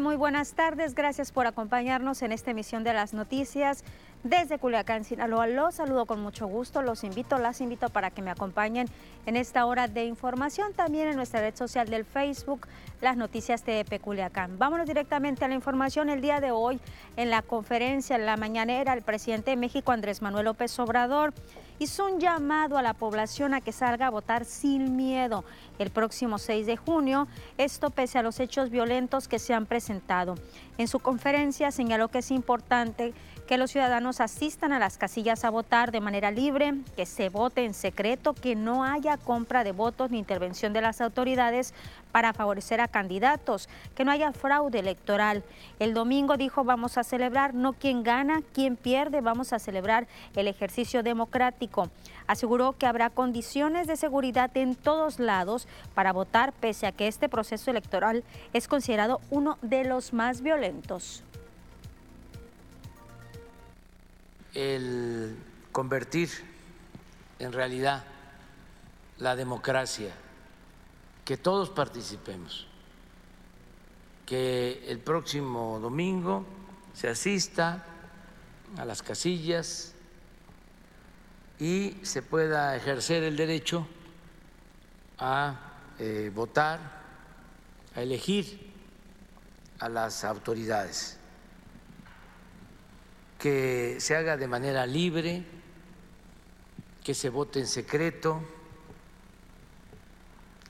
Muy buenas tardes. Gracias por acompañarnos en esta emisión de las noticias desde Culiacán, Sinaloa. Los saludo con mucho gusto. Los invito, las invito para que me acompañen en esta hora de información. También en nuestra red social del Facebook, las noticias de Culiacán. Vámonos directamente a la información. El día de hoy, en la conferencia, en la mañanera, el presidente de México, Andrés Manuel López Obrador, hizo un llamado a la población a que salga a votar sin miedo el próximo 6 de junio, esto pese a los hechos violentos que se han presentado. En su conferencia señaló que es importante que los ciudadanos asistan a las casillas a votar de manera libre, que se vote en secreto, que no haya compra de votos ni intervención de las autoridades para favorecer a candidatos, que no haya fraude electoral. El domingo dijo vamos a celebrar no quien gana, quien pierde, vamos a celebrar el ejercicio democrático. Aseguró que habrá condiciones de seguridad en todos lados para votar, pese a que este proceso electoral es considerado uno de los más violentos. El convertir en realidad la democracia, que todos participemos, que el próximo domingo se asista a las casillas y se pueda ejercer el derecho a eh, votar, a elegir a las autoridades, que se haga de manera libre, que se vote en secreto,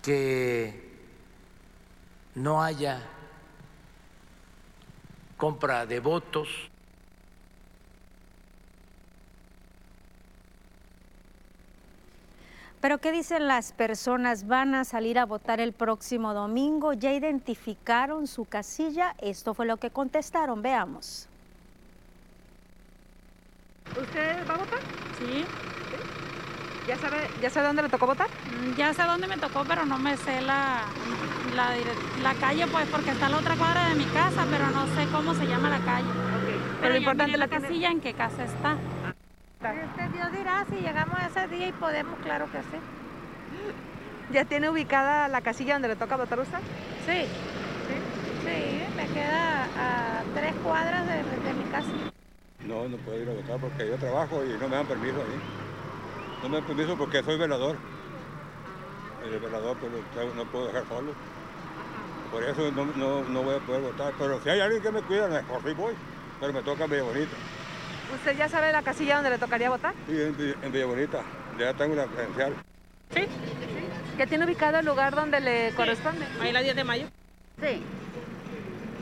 que no haya compra de votos. Pero ¿qué dicen las personas? ¿Van a salir a votar el próximo domingo? ¿Ya identificaron su casilla? Esto fue lo que contestaron. Veamos. ¿Usted va a votar? Sí. ¿Ya sabe, ¿Ya sabe dónde le tocó votar? Mm, Ya sé dónde me tocó, pero no me sé la, la, calle, pues, porque está a la otra cuadra de mi casa, pero no sé cómo se llama la calle. Pero Pero lo importante la tiene- casilla en qué casa está. Este Dios dirá si llegamos a ese día y podemos, claro que sí. ¿Ya tiene ubicada la casilla donde le toca votar usted? Sí. Sí, me queda a tres cuadras de, de mi casa. No, no puedo ir a votar porque yo trabajo y no me dan permiso ahí. No me dan permiso porque soy velador. El velador pues, lo- no puedo dejar solo. Por eso no, no, no voy a poder votar. Pero si hay alguien que me cuida, mejor sí voy. Pero me toca en Villa Bonita. ¿Usted ya sabe la casilla donde le tocaría votar? Sí, en, Villa- en Villa Bonita. Ya tengo la credencial. Sí. ¿Ya tiene ubicado el lugar donde le corresponde? Ahí la 10 de mayo. Sí.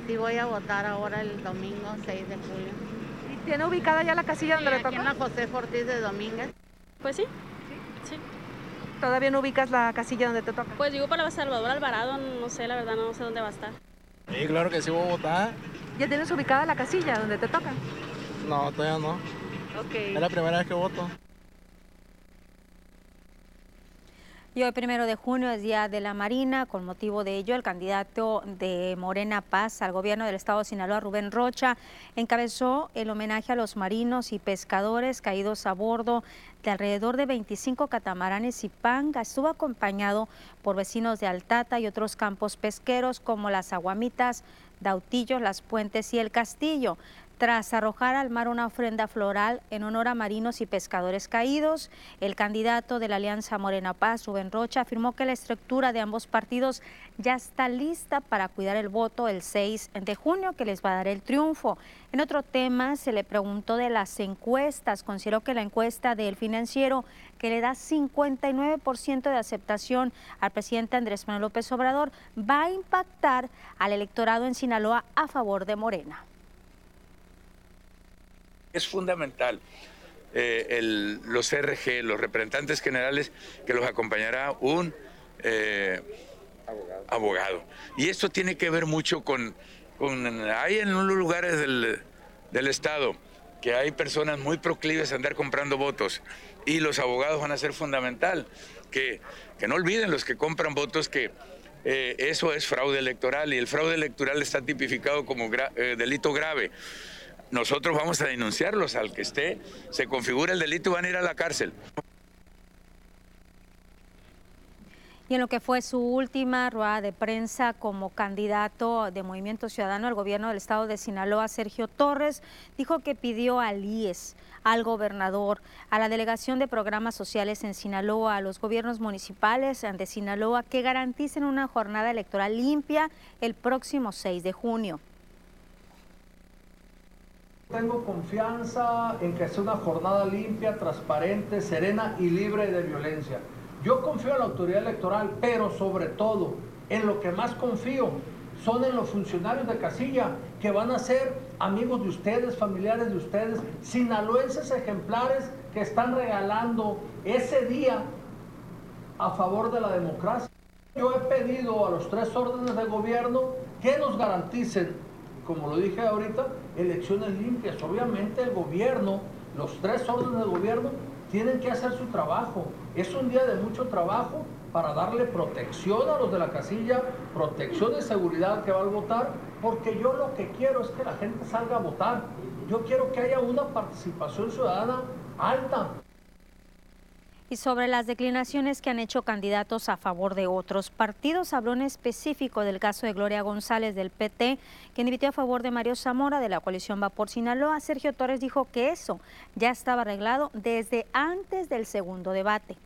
Sí voy a votar ahora el domingo 6 de julio. ¿Y ¿Tiene ubicada ya la casilla donde le aquí toca? en la José Ortiz de Domínguez. Pues sí. Sí. ¿Todavía no ubicas la casilla donde te toca? Pues digo para Salvador Alvarado, no sé, la verdad, no sé dónde va a estar. Sí, claro que sí voy a votar. ¿Ya tienes ubicada la casilla donde te toca? No, todavía no. Ok. Es la primera vez que voto. Y hoy, primero de junio, es Día de la Marina. Con motivo de ello, el candidato de Morena Paz al gobierno del estado de Sinaloa, Rubén Rocha, encabezó el homenaje a los marinos y pescadores caídos a bordo de alrededor de 25 catamaranes y panga. Estuvo acompañado por vecinos de Altata y otros campos pesqueros como las Aguamitas, Dautillos, Las Puentes y El Castillo tras arrojar al mar una ofrenda floral en honor a marinos y pescadores caídos. El candidato de la Alianza Morena Paz, Rubén Rocha, afirmó que la estructura de ambos partidos ya está lista para cuidar el voto el 6 de junio, que les va a dar el triunfo. En otro tema, se le preguntó de las encuestas. Consideró que la encuesta del financiero, que le da 59% de aceptación al presidente Andrés Manuel López Obrador, va a impactar al electorado en Sinaloa a favor de Morena. Es fundamental eh, los RG, los representantes generales, que los acompañará un eh, abogado. Y esto tiene que ver mucho con, hay en unos lugares del, del Estado que hay personas muy proclives a andar comprando votos y los abogados van a ser fundamental. Que, que no olviden los que compran votos que eh, eso es fraude electoral y el fraude electoral está tipificado como delito grave nosotros vamos a denunciarlos al que esté, se configura el delito y van a ir a la cárcel. Y en lo que fue su última rueda de prensa como candidato de Movimiento Ciudadano al gobierno del estado de Sinaloa, Sergio Torres, dijo que pidió al IES, al gobernador, a la Delegación de Programas Sociales en Sinaloa, a los gobiernos municipales de Sinaloa que garanticen una jornada electoral limpia el próximo 6 de junio. Tengo confianza en que sea una jornada limpia, transparente, serena y libre de violencia. Yo confío en la autoridad electoral, pero sobre todo, en lo que más confío son en los funcionarios de casilla, que van a ser amigos de ustedes, familiares de ustedes, sinaloenses ejemplares que están regalando ese día a favor de la democracia. Yo he pedido a los tres órdenes de gobierno que nos garanticen, como lo dije ahorita, elecciones limpias. Obviamente el gobierno, los tres órdenes de gobierno, tienen que hacer su trabajo. Es un día de mucho trabajo para darle protección a los de la casilla, protección de seguridad que va a votar, porque yo lo que quiero es que la gente salga a votar. Yo quiero que haya una participación ciudadana alta y sobre las declinaciones que han hecho candidatos a favor de otros partidos. Habló en específico del caso de Gloria González del PT, quien invitó a favor de Mario Zamora de la coalición Va por Sinaloa. Sergio Torres dijo que eso ya estaba arreglado desde antes del segundo debate.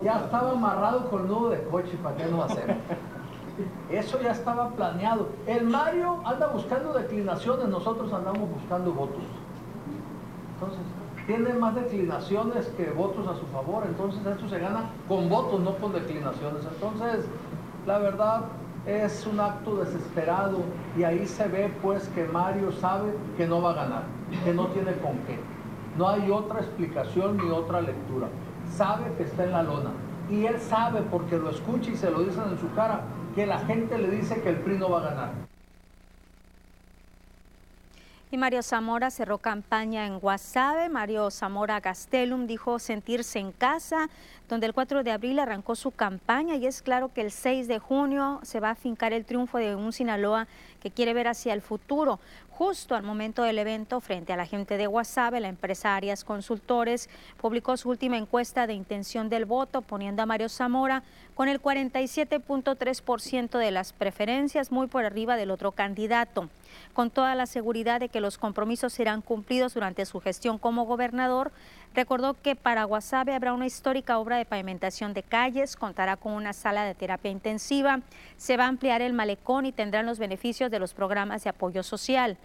Ya estaba amarrado con nudo de coche, ¿para qué no hacer? Eso ya estaba planeado. El Mario anda buscando declinaciones, nosotros andamos buscando votos. Entonces, tiene más declinaciones que votos a su favor, entonces esto se gana con votos, no con declinaciones. Entonces, la verdad es un acto desesperado y ahí se ve pues que Mario sabe que no va a ganar, que no tiene con qué. No hay otra explicación ni otra lectura. Sabe que está en la lona y él sabe porque lo escucha y se lo dicen en su cara que la gente le dice que el PRI no va a ganar. Mario Zamora cerró campaña en Guasave. Mario Zamora Gastelum dijo sentirse en casa, donde el 4 de abril arrancó su campaña y es claro que el 6 de junio se va a fincar el triunfo de un Sinaloa que quiere ver hacia el futuro. Justo al momento del evento, frente a la gente de Guasave, la empresa Arias Consultores publicó su última encuesta de intención del voto, poniendo a Mario Zamora con el 47.3% de las preferencias, muy por arriba del otro candidato. Con toda la seguridad de que los compromisos serán cumplidos durante su gestión como gobernador, recordó que para Guasave habrá una histórica obra de pavimentación de calles, contará con una sala de terapia intensiva, se va a ampliar el malecón y tendrán los beneficios de los programas de apoyo social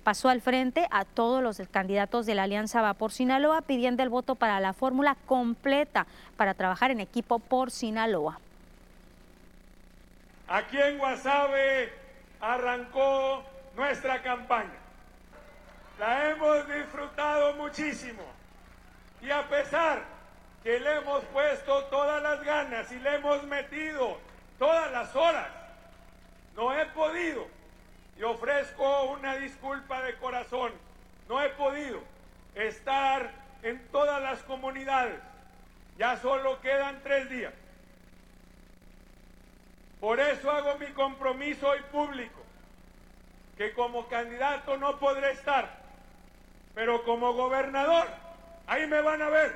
pasó al frente a todos los candidatos de la Alianza Va por Sinaloa pidiendo el voto para la fórmula completa para trabajar en equipo por Sinaloa. Aquí en Guasave arrancó nuestra campaña. La hemos disfrutado muchísimo y a pesar que le hemos puesto todas las ganas y le hemos metido todas las horas, no he podido y ofrezco una disculpa de corazón. No he podido estar en todas las comunidades. Ya solo quedan tres días. Por eso hago mi compromiso hoy público, que como candidato no podré estar, pero como gobernador, ahí me van a ver,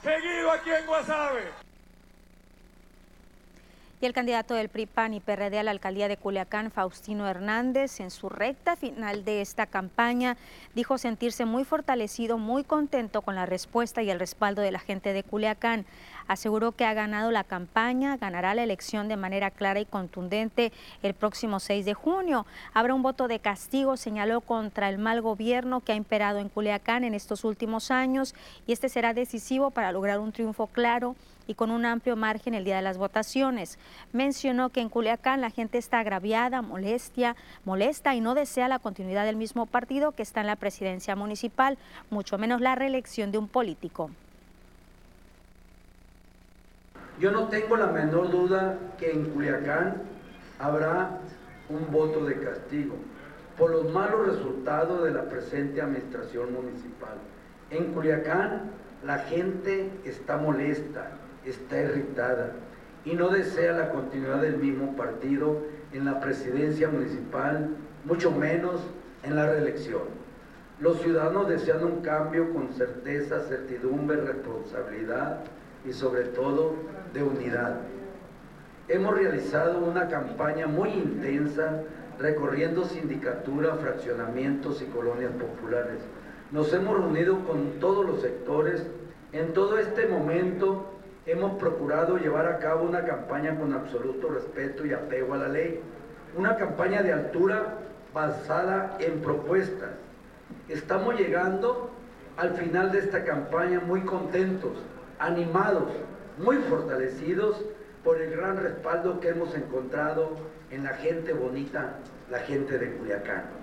seguido aquí en Guasave y el candidato del PRI, PAN y PRD a la alcaldía de Culiacán, Faustino Hernández, en su recta final de esta campaña, dijo sentirse muy fortalecido, muy contento con la respuesta y el respaldo de la gente de Culiacán. Aseguró que ha ganado la campaña, ganará la elección de manera clara y contundente el próximo 6 de junio. Habrá un voto de castigo, señaló, contra el mal gobierno que ha imperado en Culiacán en estos últimos años y este será decisivo para lograr un triunfo claro y con un amplio margen el día de las votaciones. Mencionó que en Culiacán la gente está agraviada, molestia, molesta y no desea la continuidad del mismo partido que está en la presidencia municipal, mucho menos la reelección de un político. Yo no tengo la menor duda que en Culiacán habrá un voto de castigo por los malos resultados de la presente administración municipal. En Culiacán la gente está molesta, está irritada y no desea la continuidad del mismo partido en la presidencia municipal, mucho menos en la reelección. Los ciudadanos desean un cambio con certeza, certidumbre, responsabilidad, y sobre todo de unidad. Hemos realizado una campaña muy intensa recorriendo sindicatura, fraccionamientos y colonias populares. Nos hemos reunido con todos los sectores. En todo este momento hemos procurado llevar a cabo una campaña con absoluto respeto y apego a la ley. Una campaña de altura basada en propuestas. Estamos llegando al final de esta campaña muy contentos, animados, muy fortalecidos por el gran respaldo que hemos encontrado en la gente bonita, la gente de Culiacán.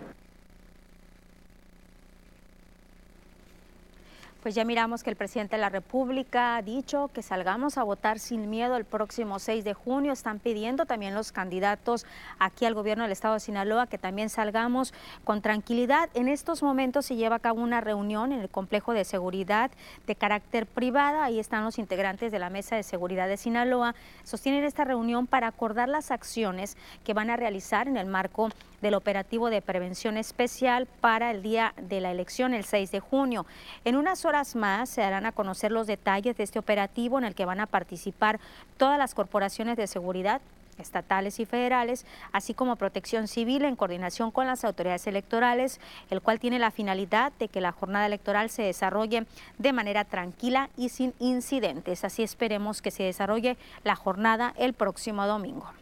Pues ya miramos que el presidente de la República ha dicho que salgamos a votar sin miedo el próximo 6 de junio. Están pidiendo también los candidatos aquí al gobierno del estado de Sinaloa que también salgamos con tranquilidad. En estos momentos se lleva a cabo una reunión en el complejo de seguridad de carácter privada. Ahí están los integrantes de la Mesa de Seguridad de Sinaloa. Sostienen esta reunión para acordar las acciones que van a realizar en el marco del operativo de prevención especial para el día de la elección, el 6 de junio. En unas horas más se darán a conocer los detalles de este operativo en el que van a participar todas las corporaciones de seguridad estatales y federales, así como protección civil en coordinación con las autoridades electorales, el cual tiene la finalidad de que la jornada electoral se desarrolle de manera tranquila y sin incidentes. Así esperemos que se desarrolle la jornada el próximo domingo.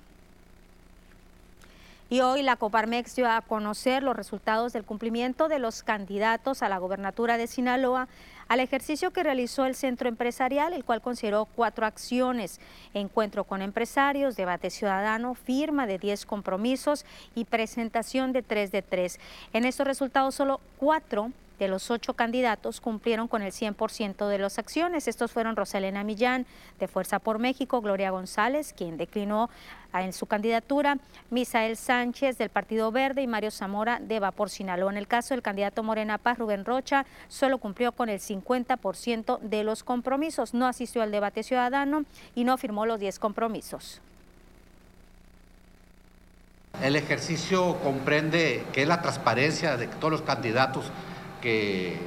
Y hoy la Coparmex dio a conocer los resultados del cumplimiento de los candidatos a la gobernatura de Sinaloa al ejercicio que realizó el centro empresarial, el cual consideró cuatro acciones, encuentro con empresarios, debate ciudadano, firma de 10 compromisos y presentación de 3 de 3. En estos resultados solo cuatro de los ocho candidatos cumplieron con el 100% de las acciones. Estos fueron Rosalena Millán, de Fuerza por México, Gloria González, quien declinó en su candidatura, Misael Sánchez, del Partido Verde, y Mario Zamora, de Vapor Sinaloa. En el caso del candidato Morena Paz, Rubén Rocha, solo cumplió con el 50% de los compromisos. No asistió al debate ciudadano y no firmó los 10 compromisos. El ejercicio comprende que es la transparencia de todos los candidatos que,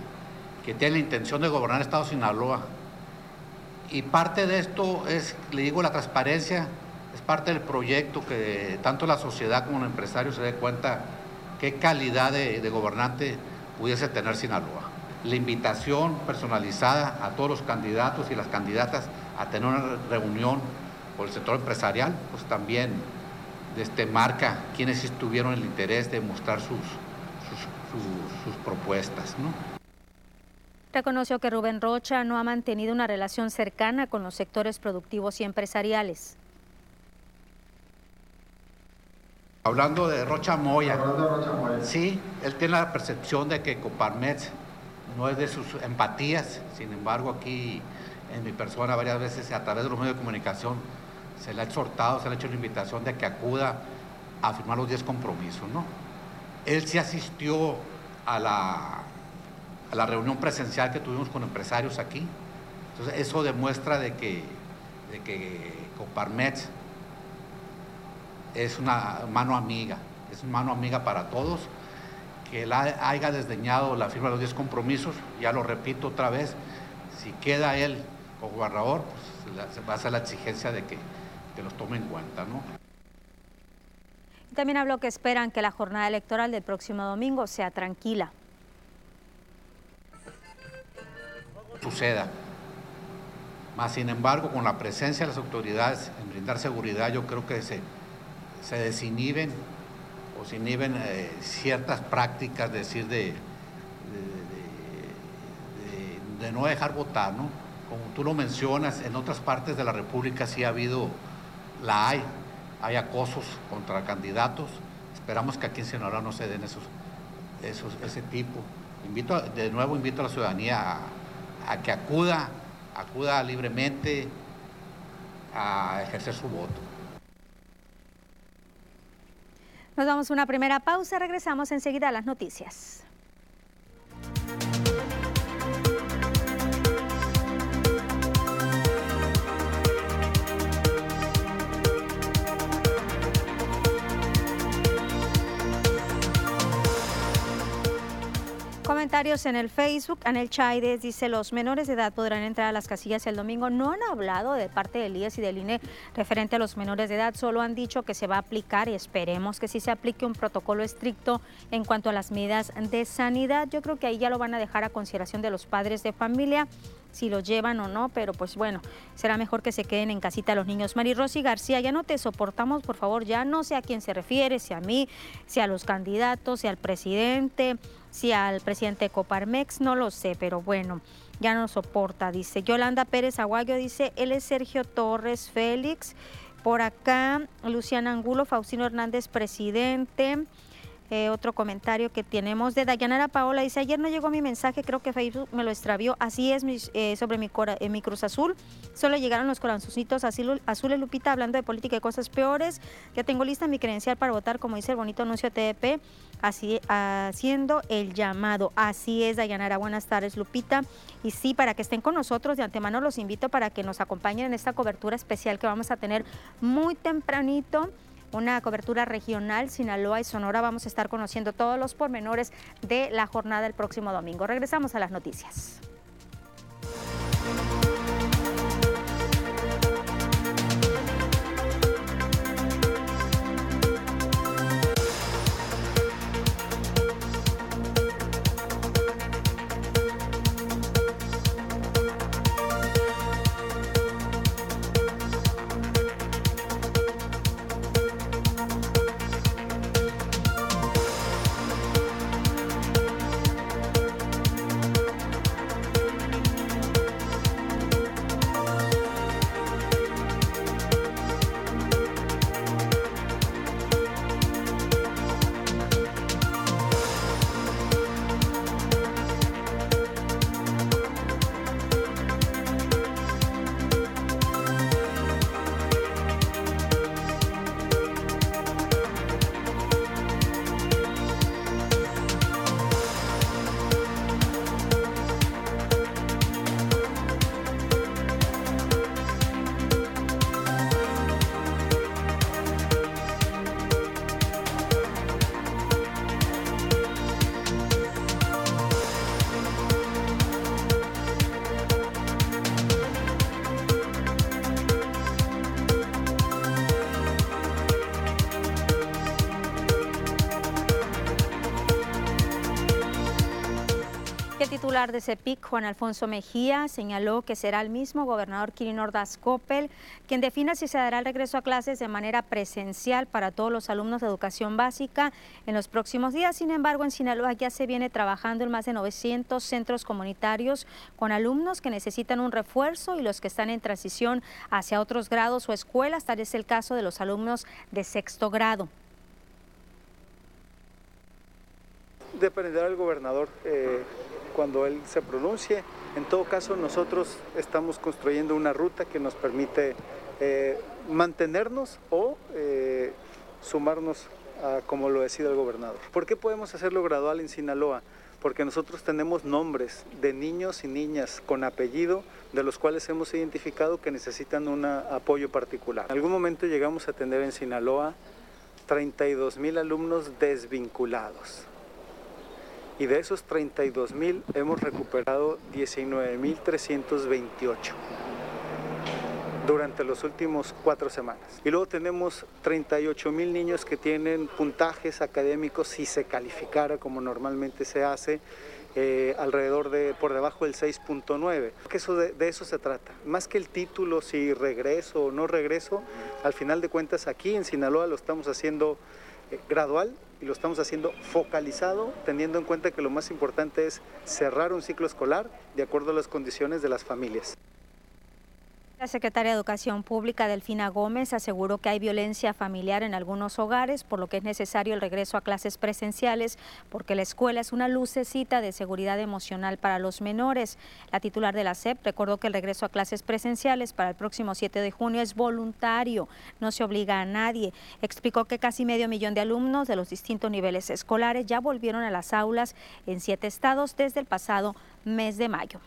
tiene la intención de gobernar el Estado de Sinaloa. Y parte de esto es, le digo, la transparencia, es parte del proyecto que tanto la sociedad como los empresarios se den cuenta qué calidad de, gobernante pudiese tener Sinaloa. La invitación personalizada a todos los candidatos y las candidatas a tener una reunión con el sector empresarial, pues también este, marca quienes tuvieron el interés de mostrar sus propuestas. ¿no? Reconoció que Rubén Rocha no ha mantenido una relación cercana con los sectores productivos y empresariales. Hablando de Rocha Moya, sí, él tiene la percepción de que Coparmex no es de sus empatías, sin embargo aquí en mi persona varias veces a través de los medios de comunicación se le ha exhortado, se le ha hecho la invitación de que acuda a firmar los 10 compromisos, ¿no? Él sí asistió a la, reunión presencial que tuvimos con empresarios aquí. Entonces, eso demuestra de que, de es una mano amiga, es una mano amiga para todos, que él haya desdeñado la firma de los 10 compromisos, ya lo repito otra vez, si queda él como gobernador, pues se va a hacer la exigencia de que, que los tome en cuenta, ¿no? También habló que esperan que la jornada electoral del próximo domingo sea tranquila. Suceda. Más sin embargo, con la presencia de las autoridades en brindar seguridad, yo creo que se, se desinhiben o se inhiben eh, ciertas prácticas, decir, de, de, no dejar votar, ¿no? Como tú lo mencionas, en otras partes de la República sí ha habido, la hay, hay acosos contra candidatos. Esperamos que aquí en Sinaloa no se den esos, ese tipo. Invito, de nuevo invito a la ciudadanía a, a que acuda, acuda libremente a ejercer su voto. Nos damos una primera pausa, regresamos enseguida a las noticias. Comentarios en el Facebook. Anel Chaides dice, los menores de edad podrán entrar a las casillas el domingo. No han hablado de parte del IES y del INE referente a los menores de edad, solo han dicho que se va a aplicar y esperemos que sí se aplique un protocolo estricto en cuanto a las medidas de sanidad. Yo creo que ahí ya lo van a dejar a consideración de los padres de familia si lo llevan o no, pero pues bueno, será mejor que se queden en casita los niños. Mari Rosy García, ya no te soportamos, por favor, ya no sé a quién se refiere, si a mí, si a los candidatos, si al presidente, si al presidente de Coparmex, no lo sé, pero bueno, ya no soporta, dice. Yolanda Pérez Aguayo dice, él es Sergio Torres Félix. Por acá, Luciana Angulo, Faustino Hernández, presidente. Eh, otro comentario que tenemos de Dayanara Paola. Dice, ayer no llegó mi mensaje, creo que Facebook me lo extravió, así es eh, sobre mi, eh, mi Cruz Azul, solo llegaron los corazoncitos azul, azules Lupita hablando de política y cosas peores, ya tengo lista mi credencial para votar como dice el bonito anuncio TDP, así haciendo el llamado, así es Dayanara, buenas tardes Lupita, y sí, para que estén con nosotros de antemano los invito para que nos acompañen en esta cobertura especial que vamos a tener muy tempranito una cobertura regional, Sinaloa y Sonora. Vamos a estar conociendo todos los pormenores de la jornada el próximo domingo. Regresamos a las noticias. De CEPIC, Juan Alfonso Mejía, señaló que será el mismo gobernador Kirin Ordaz Coppel quien defina si se dará el regreso a clases de manera presencial para todos los alumnos de educación básica en los próximos días. Sin embargo, en Sinaloa ya se viene trabajando en más de 900 centros comunitarios con alumnos que necesitan un refuerzo y los que están en transición hacia otros grados o escuelas. Tal es el caso de los alumnos de sexto grado. Dependerá del gobernador. Eh, cuando él se pronuncie. En todo caso, nosotros estamos construyendo una ruta que nos permite eh, mantenernos o eh, sumarnos a como lo decida el gobernador. ¿Por qué podemos hacerlo gradual en Sinaloa? Porque nosotros tenemos nombres de niños y niñas con apellido de los cuales hemos identificado que necesitan un apoyo particular. En algún momento llegamos a tener en Sinaloa 32 mil alumnos desvinculados y de esos 32 mil hemos recuperado 19.328 durante los últimos cuatro semanas. Y luego tenemos 38 mil niños que tienen puntajes académicos si se calificara como normalmente se hace, eh, alrededor de por debajo del 6.9. Que eso de, eso se trata. Más que el título, si regreso o no regreso, al final de cuentas aquí en Sinaloa lo estamos haciendo gradual y lo estamos haciendo focalizado, teniendo en cuenta que lo más importante es cerrar un ciclo escolar de acuerdo a las condiciones de las familias. La secretaria de Educación Pública, Delfina Gómez, aseguró que hay violencia familiar en algunos hogares, por lo que es necesario el regreso a clases presenciales, porque la escuela es una lucecita de seguridad emocional para los menores. La titular de la SEP recordó que el regreso a clases presenciales para el próximo 7 de junio es voluntario, no se obliga a nadie. Explicó que casi medio millón de alumnos de los distintos niveles escolares ya volvieron a las aulas en siete estados desde el pasado mes de mayo.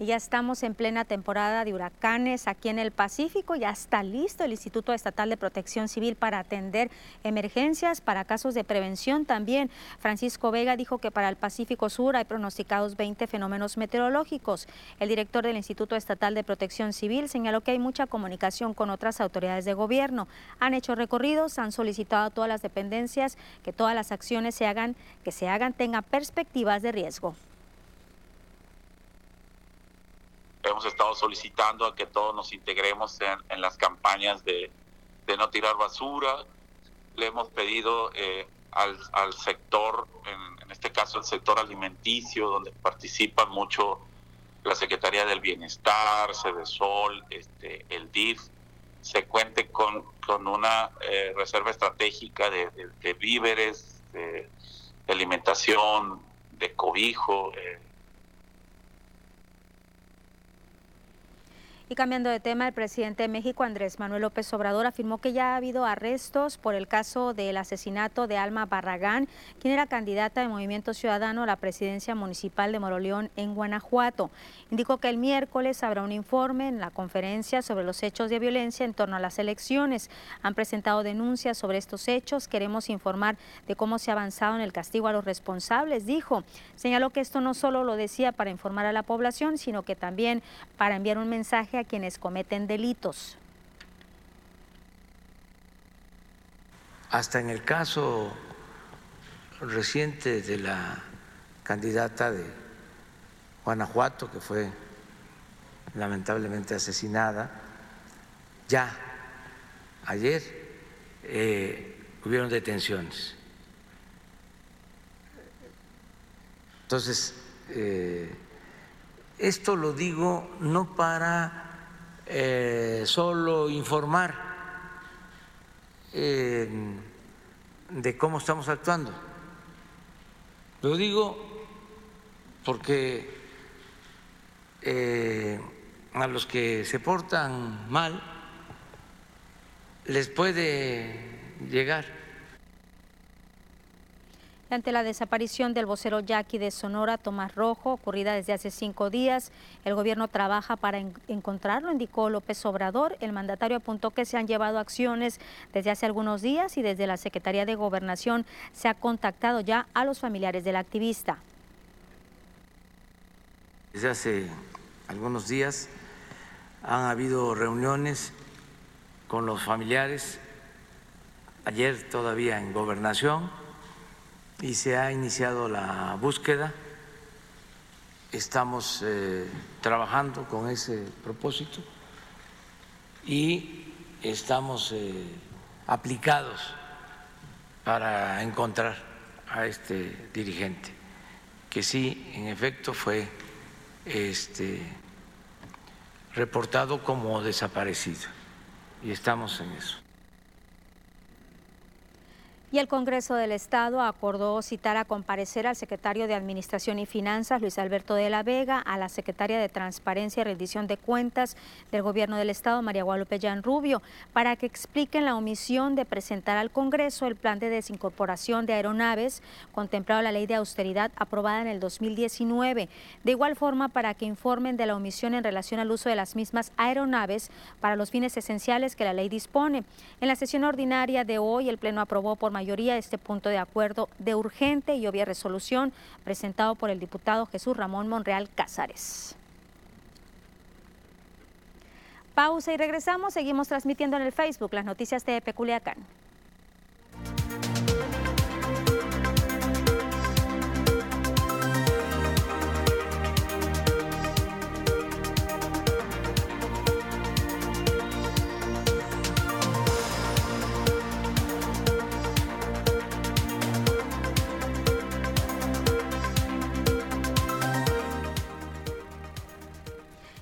Y ya estamos en plena temporada de huracanes aquí en el Pacífico. Ya está listo el Instituto Estatal de Protección Civil para atender emergencias, para casos de prevención también. Francisco Vega dijo que para el Pacífico Sur hay pronosticados 20 fenómenos meteorológicos. El director del Instituto Estatal de Protección Civil señaló que hay mucha comunicación con otras autoridades de gobierno. Han hecho recorridos, han solicitado a todas las dependencias que todas las acciones se hagan, que se hagan tengan perspectivas de riesgo. Hemos estado solicitando a que todos nos integremos en, las campañas de, no tirar basura. Le hemos pedido eh, al, sector, en, este caso el sector alimenticio, donde participan mucho la Secretaría del Bienestar, Sol, este, el DIF, se cuente con, una eh, reserva estratégica de, víveres, de, alimentación, de cobijo. Eh, Y cambiando de tema, el presidente de México, Andrés Manuel López Obrador, afirmó que ya ha habido arrestos por el caso del asesinato de Alma Barragán, quien era candidata de Movimiento Ciudadano a la presidencia municipal de Moroleón en Guanajuato. Indicó que el miércoles habrá un informe en la conferencia sobre los hechos de violencia en torno a las elecciones. Han presentado denuncias sobre estos hechos. Queremos informar de cómo se ha avanzado en el castigo a los responsables, dijo. Señaló que esto no solo lo decía para informar a la población, sino que también para enviar un mensaje a quienes cometen delitos. Hasta en el caso reciente de la candidata de Guanajuato, que fue lamentablemente asesinada, ya ayer eh, hubieron detenciones. Entonces, eh, esto lo digo no para eh, solo informar eh, de cómo estamos actuando. Lo digo porque eh, a los que se portan mal les puede llegar ante la desaparición del vocero Yaqui de Sonora, Tomás Rojo, ocurrida desde hace cinco días. El gobierno trabaja para encontrarlo, indicó López Obrador. El mandatario apuntó que se han llevado acciones desde hace algunos días y desde la Secretaría de Gobernación se ha contactado ya a los familiares del activista. Desde hace algunos días han habido reuniones con los familiares, ayer todavía en gobernación, y se ha iniciado la búsqueda. Estamos eh, trabajando con ese propósito y estamos eh, aplicados para encontrar a este dirigente, que sí, en efecto, fue este, reportado como desaparecido y estamos en eso. Y el Congreso del Estado acordó citar a comparecer al secretario de Administración y Finanzas, Luis Alberto de la Vega, a la secretaria de Transparencia y Rendición de Cuentas del Gobierno del Estado, María Guadalupe Jan Rubio, para que expliquen la omisión de presentar al Congreso el plan de desincorporación de aeronaves contemplado en la ley de austeridad aprobada en el 2019. De igual forma, para que informen de la omisión en relación al uso de las mismas aeronaves para los fines esenciales que la ley dispone. En la sesión ordinaria de hoy, el Pleno aprobó por mayoría este punto de acuerdo de urgente y obvia resolución presentado por el diputado Jesús Ramón Monreal Cázares. Pausa y regresamos. Seguimos transmitiendo en el Facebook las noticias de Peculiacán.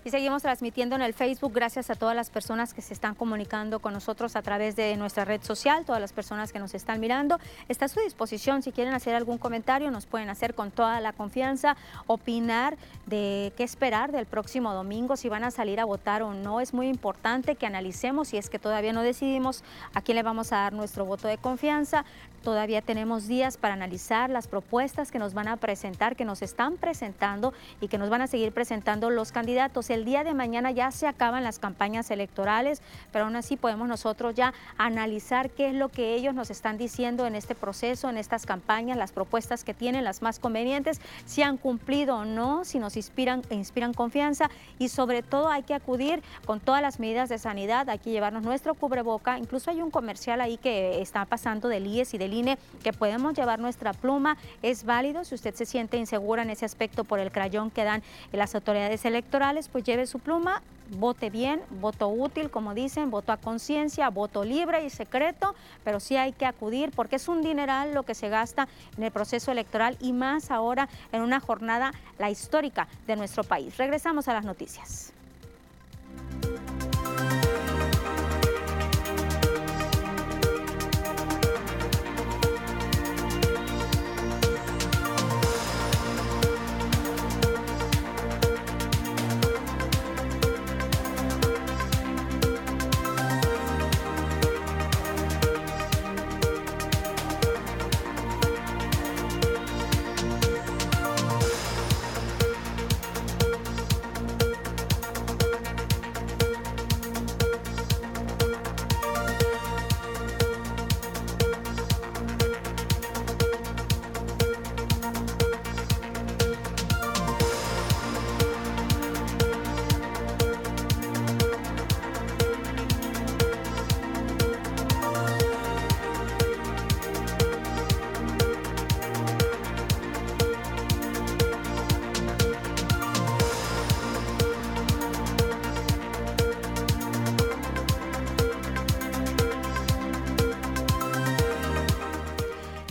Y seguimos transmitiendo en el Facebook. Gracias a todas las personas que se están comunicando con nosotros a través de nuestra red social, todas las personas que nos están mirando. Está a su disposición. Si quieren hacer algún comentario, nos pueden hacer con toda la confianza, opinar de qué esperar del próximo domingo, si van a salir a votar o no. Es muy importante que analicemos, si es que todavía no decidimos a quién le vamos a dar nuestro voto de confianza. Todavía tenemos días para analizar las propuestas que nos van a presentar, que nos están presentando y que nos van a seguir presentando los candidatos. El día de mañana ya se acaban las campañas electorales, pero aún así podemos nosotros ya analizar qué es lo que ellos nos están diciendo en este proceso, en estas campañas, las propuestas que tienen, las más convenientes, si han cumplido o no, si nos inspiran, inspiran confianza y sobre todo hay que acudir con todas las medidas de sanidad, hay que llevarnos nuestro cubreboca, incluso hay un comercial ahí que está pasando del IES y del INE que podemos llevar nuestra pluma, es válido si usted se siente insegura en ese aspecto por el crayón que dan las autoridades electorales, pues lleve su pluma, vote bien, voto útil, como dicen, voto a conciencia, voto libre y secreto, pero sí hay que acudir porque es un dineral lo que se gasta en el proceso electoral y más ahora en una jornada, la histórica de nuestro país. Regresamos a las noticias.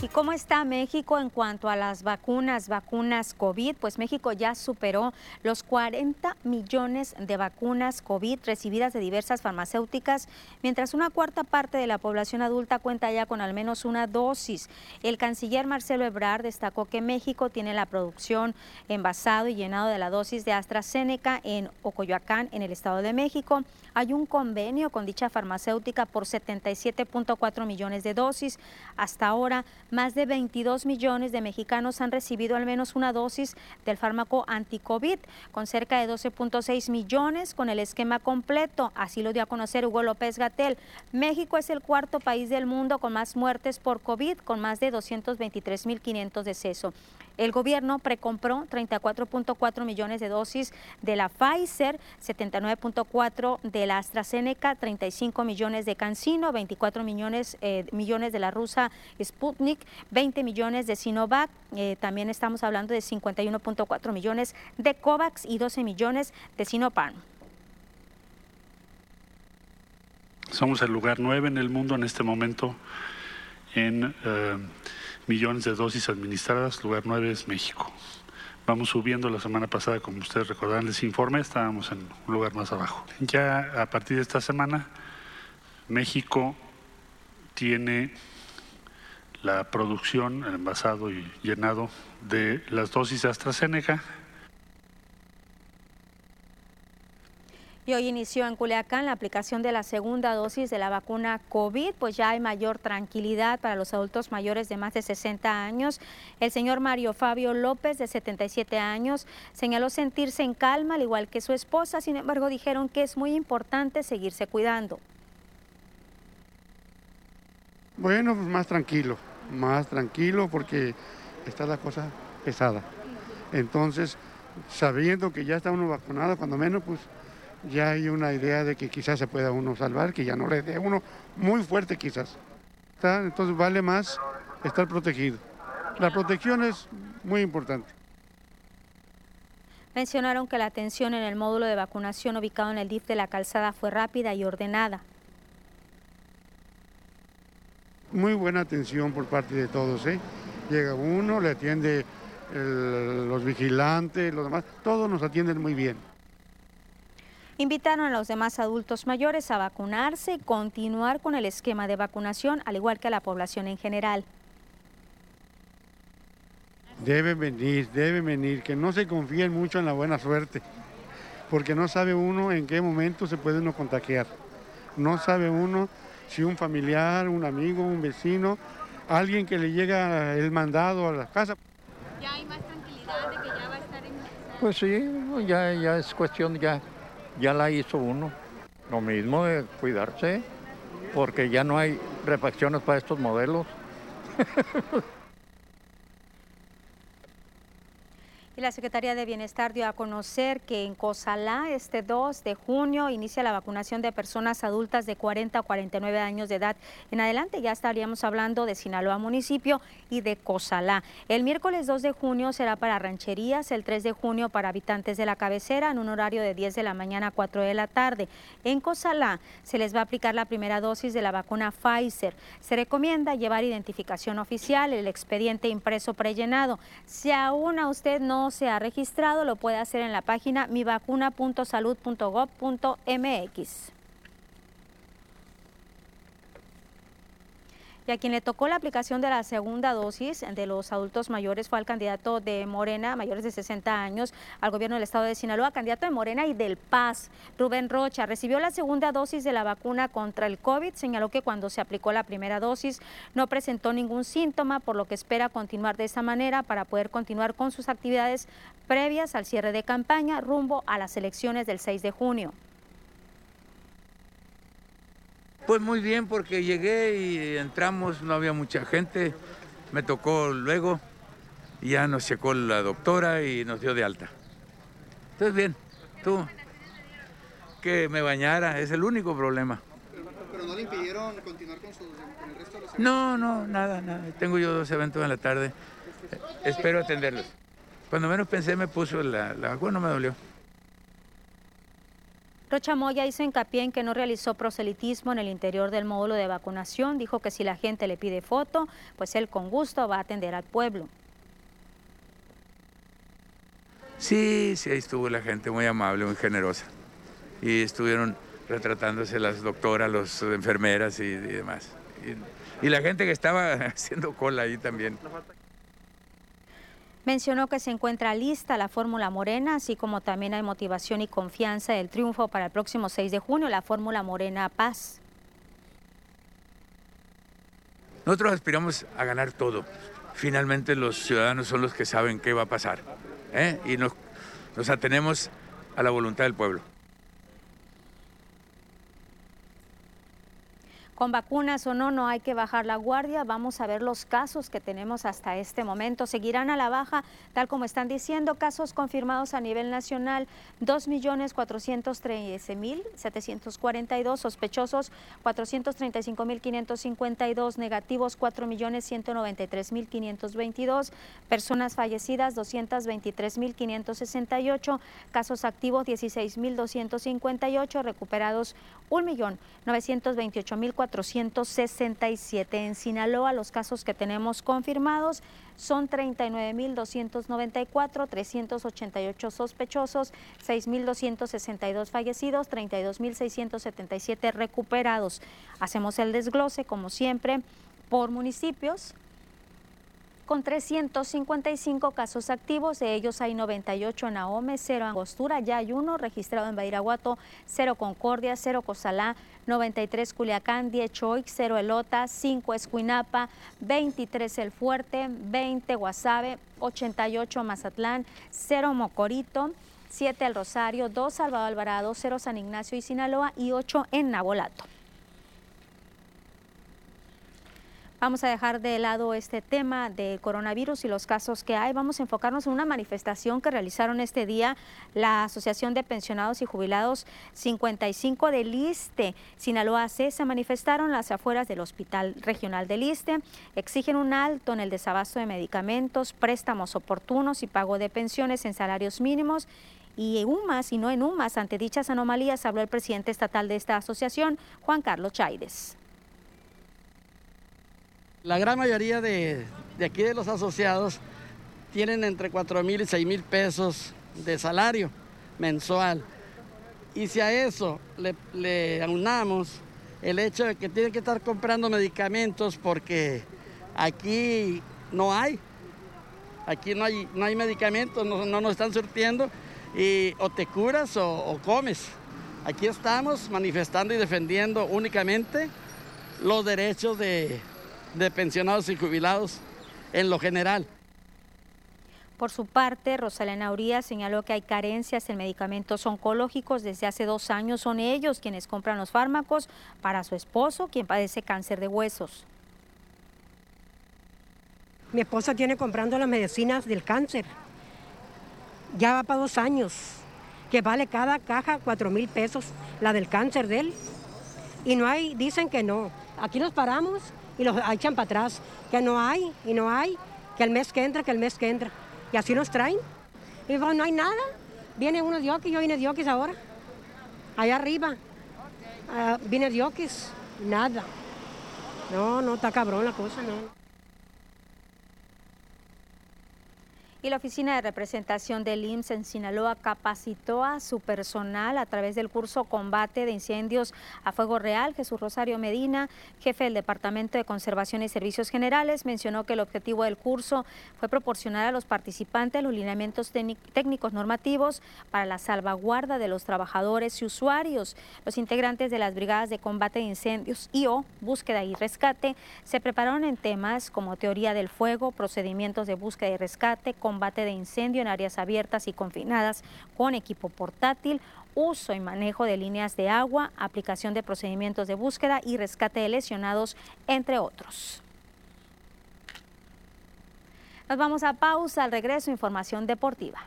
¿Cómo está México en cuanto a las vacunas, vacunas COVID? Pues México ya superó los 40 millones de vacunas COVID recibidas de diversas farmacéuticas, mientras una cuarta parte de la población adulta cuenta ya con al menos una dosis. El canciller Marcelo Ebrard destacó que México tiene la producción envasado y llenado de la dosis de AstraZeneca en Ocoyoacán, en el Estado de México. Hay un convenio con dicha farmacéutica por 77.4 millones de dosis. Hasta ahora, más de 22 millones de mexicanos han recibido al menos una dosis del fármaco anti-COVID, con cerca de 12.6 millones con el esquema completo. Así lo dio a conocer Hugo López Gatel. México es el cuarto país del mundo con más muertes por COVID, con más de 223.500 decesos. El gobierno precompró 34.4 millones de dosis de la Pfizer, 79.4 de la AstraZeneca, 35 millones de Cancino, 24 millones, eh, millones de la rusa Sputnik, 20 millones de Sinovac. Eh, también estamos hablando de 51.4 millones de COVAX y 12 millones de Sinopharm. Somos el lugar 9 en el mundo en este momento en eh, millones de dosis administradas, lugar 9 es México. Vamos subiendo la semana pasada, como ustedes recordarán, les informe, estábamos en un lugar más abajo. Ya a partir de esta semana, México tiene la producción, el envasado y llenado de las dosis de AstraZeneca Y hoy inició en Culiacán la aplicación de la segunda dosis de la vacuna COVID, pues ya hay mayor tranquilidad para los adultos mayores de más de 60 años. El señor Mario Fabio López, de 77 años, señaló sentirse en calma, al igual que su esposa, sin embargo dijeron que es muy importante seguirse cuidando. Bueno, pues más tranquilo, más tranquilo porque está la cosa pesada. Entonces, sabiendo que ya está uno vacunado, cuando menos, pues ya hay una idea de que quizás se pueda uno salvar, que ya no le dé uno muy fuerte quizás. Entonces vale más estar protegido. La protección es muy importante. Mencionaron que la atención en el módulo de vacunación ubicado en el DIF de la calzada fue rápida y ordenada. Muy buena atención por parte de todos. ¿eh? Llega uno, le atiende los vigilantes, los demás, todos nos atienden muy bien. Invitaron a los demás adultos mayores a vacunarse y continuar con el esquema de vacunación, al igual que a la población en general. Deben venir, deben venir, que no se confíen mucho en la buena suerte, porque no sabe uno en qué momento se puede uno contagiar. No sabe uno si un familiar, un amigo, un vecino, alguien que le llega el mandado a la casa. ¿Ya hay más tranquilidad de que ya va a estar en Pues sí, ya, ya es cuestión, ya, ya la hizo uno. Lo mismo de cuidarse, porque ya no hay refacciones para estos modelos. Y la Secretaría de Bienestar dio a conocer que en Cozalá este 2 de junio inicia la vacunación de personas adultas de 40 a 49 años de edad. En adelante ya estaríamos hablando de Sinaloa municipio y de Cozalá. El miércoles 2 de junio será para rancherías, el 3 de junio para habitantes de la cabecera en un horario de 10 de la mañana a 4 de la tarde. En Cozalá se les va a aplicar la primera dosis de la vacuna Pfizer. Se recomienda llevar identificación oficial, el expediente impreso prellenado. Si aún a usted no se ha registrado, lo puede hacer en la página mivacuna.salud.gov.mx. Y a quien le tocó la aplicación de la segunda dosis de los adultos mayores fue al candidato de Morena, mayores de 60 años, al gobierno del estado de Sinaloa, candidato de Morena y del Paz, Rubén Rocha. Recibió la segunda dosis de la vacuna contra el COVID. Señaló que cuando se aplicó la primera dosis no presentó ningún síntoma, por lo que espera continuar de esa manera para poder continuar con sus actividades previas al cierre de campaña rumbo a las elecciones del 6 de junio. Pues muy bien, porque llegué y entramos, no había mucha gente, me tocó luego, y ya nos checó la doctora y nos dio de alta. Entonces bien, tú, que me bañara, es el único problema. Pero no le impidieron continuar con, con el resto de los eventos. No, no, nada, nada. Tengo yo dos eventos en la tarde. Eh, Espero atenderlos. Cuando menos pensé me puso la, la vacuna, no me dolió. Rocha Moya hizo hincapié en que no realizó proselitismo en el interior del módulo de vacunación. Dijo que si la gente le pide foto, pues él con gusto va a atender al pueblo. Sí, sí, ahí estuvo la gente muy amable, muy generosa. Y estuvieron retratándose las doctoras, las enfermeras y, demás. Y, y la gente que estaba haciendo cola ahí también. Mencionó que se encuentra lista la Fórmula Morena, así como también hay motivación y confianza del triunfo para el próximo 6 de junio, la Fórmula Morena Paz. Nosotros aspiramos a ganar todo. Finalmente los ciudadanos son los que saben qué va a pasar. ¿eh? Y nos, nos atenemos a la voluntad del pueblo. Con vacunas o no, no hay que bajar la guardia. Vamos a ver los casos que tenemos hasta este momento. Seguirán a la baja, tal como están diciendo, casos confirmados a nivel nacional, 2.413.742, sospechosos 435.552, negativos 4.193.522, personas fallecidas 223.568, casos activos 16.258, recuperados 1.928.400. 467. En Sinaloa los casos que tenemos confirmados son 39.294, 388 sospechosos, 6.262 fallecidos, 32.677 recuperados. Hacemos el desglose, como siempre, por municipios con 355 casos activos, de ellos hay 98 en Ahome, 0 en Angostura, ya hay uno registrado en Badiraguato, 0 Concordia, 0 Cozalá, 93 Culiacán, 10 Choix, 0 Elota, 5 Escuinapa, 23 El Fuerte, 20 Guasave, 88 Mazatlán, 0 Mocorito, 7 El Rosario, 2 Salvador Alvarado, 0 San Ignacio y Sinaloa y 8 en Nabolato. Vamos a dejar de lado este tema de coronavirus y los casos que hay. Vamos a enfocarnos en una manifestación que realizaron este día la Asociación de Pensionados y Jubilados 55 del ISTE. Sinaloa C se manifestaron las afueras del Hospital Regional del ISTE. Exigen un alto en el desabasto de medicamentos, préstamos oportunos y pago de pensiones en salarios mínimos y en UMAS y no en UMAS. Ante dichas anomalías habló el presidente estatal de esta asociación, Juan Carlos Chaides. La gran mayoría de, de, aquí de los asociados tienen entre 4 mil y 6 mil pesos de salario mensual. Y si a eso le, le aunamos el hecho de que tienen que estar comprando medicamentos porque aquí no hay, aquí no hay, no hay medicamentos, no, no nos están surtiendo y o te curas o, o comes. Aquí estamos manifestando y defendiendo únicamente los derechos de, de pensionados y jubilados en lo general. Por su parte, Rosalena Uría señaló que hay carencias en medicamentos oncológicos. Desde hace dos años son ellos quienes compran los fármacos para su esposo, quien padece cáncer de huesos. Mi esposa tiene comprando las medicinas del cáncer. Ya va para dos años, que vale cada caja cuatro mil pesos, la del cáncer de él. Y no hay, dicen que no. Aquí nos paramos y los echan para atrás, que no hay y no hay, que el mes que entra, que el mes que entra. Y así nos traen. Y pues no hay nada. Viene uno de Oquis, yo vine de Oquis ahora. Allá arriba. Ah, vine de Oquis, nada. No, no, está cabrón la cosa, no. La Oficina de Representación del IMSS en Sinaloa capacitó a su personal a través del curso Combate de Incendios a Fuego Real. Jesús Rosario Medina, jefe del Departamento de Conservación y Servicios Generales, mencionó que el objetivo del curso fue proporcionar a los participantes los lineamientos técnicos normativos para la salvaguarda de los trabajadores y usuarios. Los integrantes de las Brigadas de Combate de Incendios y o Búsqueda y Rescate se prepararon en temas como teoría del fuego, procedimientos de búsqueda y rescate, combate de incendio en áreas abiertas y confinadas con equipo portátil, uso y manejo de líneas de agua, aplicación de procedimientos de búsqueda y rescate de lesionados, entre otros. Nos vamos a pausa, al regreso información deportiva.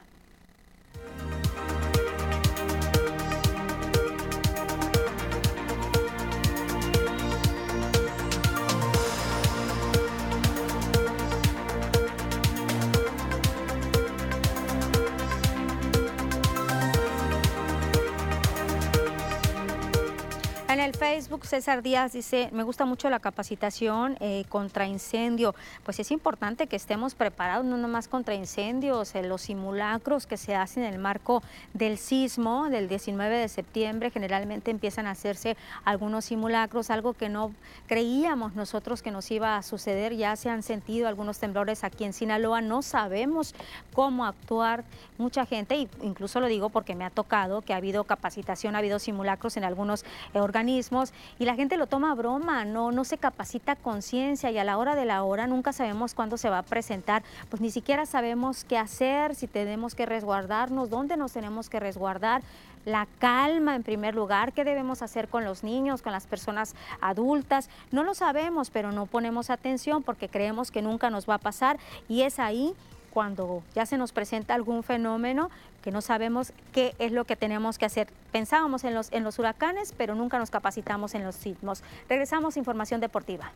En el Facebook, César Díaz dice, me gusta mucho la capacitación eh, contra incendio. Pues es importante que estemos preparados, no nomás contra incendios, eh, los simulacros que se hacen en el marco del sismo del 19 de septiembre, generalmente empiezan a hacerse algunos simulacros, algo que no creíamos nosotros que nos iba a suceder. Ya se han sentido algunos temblores aquí en Sinaloa, no sabemos cómo actuar. Mucha gente, incluso lo digo porque me ha tocado que ha habido capacitación, ha habido simulacros en algunos organismos y la gente lo toma a broma, no, no se capacita conciencia y a la hora de la hora nunca sabemos cuándo se va a presentar, pues ni siquiera sabemos qué hacer, si tenemos que resguardarnos, dónde nos tenemos que resguardar, la calma en primer lugar, qué debemos hacer con los niños, con las personas adultas, no lo sabemos, pero no ponemos atención porque creemos que nunca nos va a pasar y es ahí cuando ya se nos presenta algún fenómeno que no sabemos qué es lo que tenemos que hacer. Pensábamos en los, en los huracanes, pero nunca nos capacitamos en los sismos. Regresamos a información deportiva.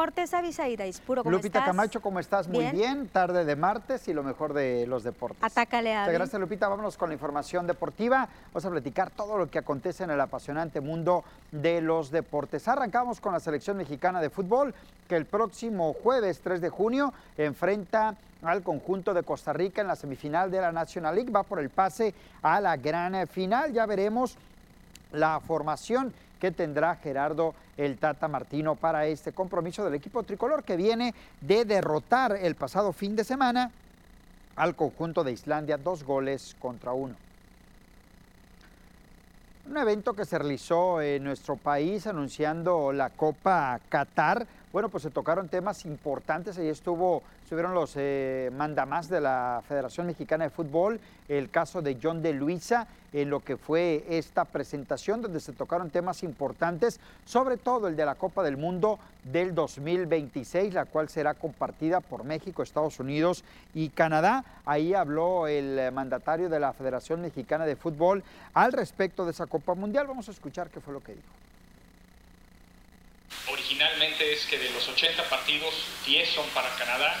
Deportes, Avisaída Ispuro, ¿cómo Lupita estás? Camacho, ¿cómo estás? Muy Bien. bien. Tarde de martes y lo mejor de los deportes. Atácale a gracias, Lupita. Vámonos con la información deportiva. Vamos a platicar todo lo que acontece en el apasionante mundo de los deportes. Arrancamos con la selección mexicana de fútbol, que el próximo jueves 3 de junio enfrenta al conjunto de Costa Rica en la semifinal de la National League. Va por el pase a la gran final. Ya veremos la formación que tendrá Gerardo el Tata Martino para este compromiso del equipo tricolor que viene de derrotar el pasado fin de semana al conjunto de Islandia dos goles contra uno. Un evento que se realizó en nuestro país anunciando la Copa Qatar. Bueno, pues se tocaron temas importantes. Ahí estuvo, estuvieron los eh, mandamás de la Federación Mexicana de Fútbol, el caso de John de Luisa, en lo que fue esta presentación, donde se tocaron temas importantes, sobre todo el de la Copa del Mundo del 2026, la cual será compartida por México, Estados Unidos y Canadá. Ahí habló el mandatario de la Federación Mexicana de Fútbol al respecto de esa Copa Mundial. Vamos a escuchar qué fue lo que dijo. Originalmente es que de los 80 partidos, 10 son para Canadá,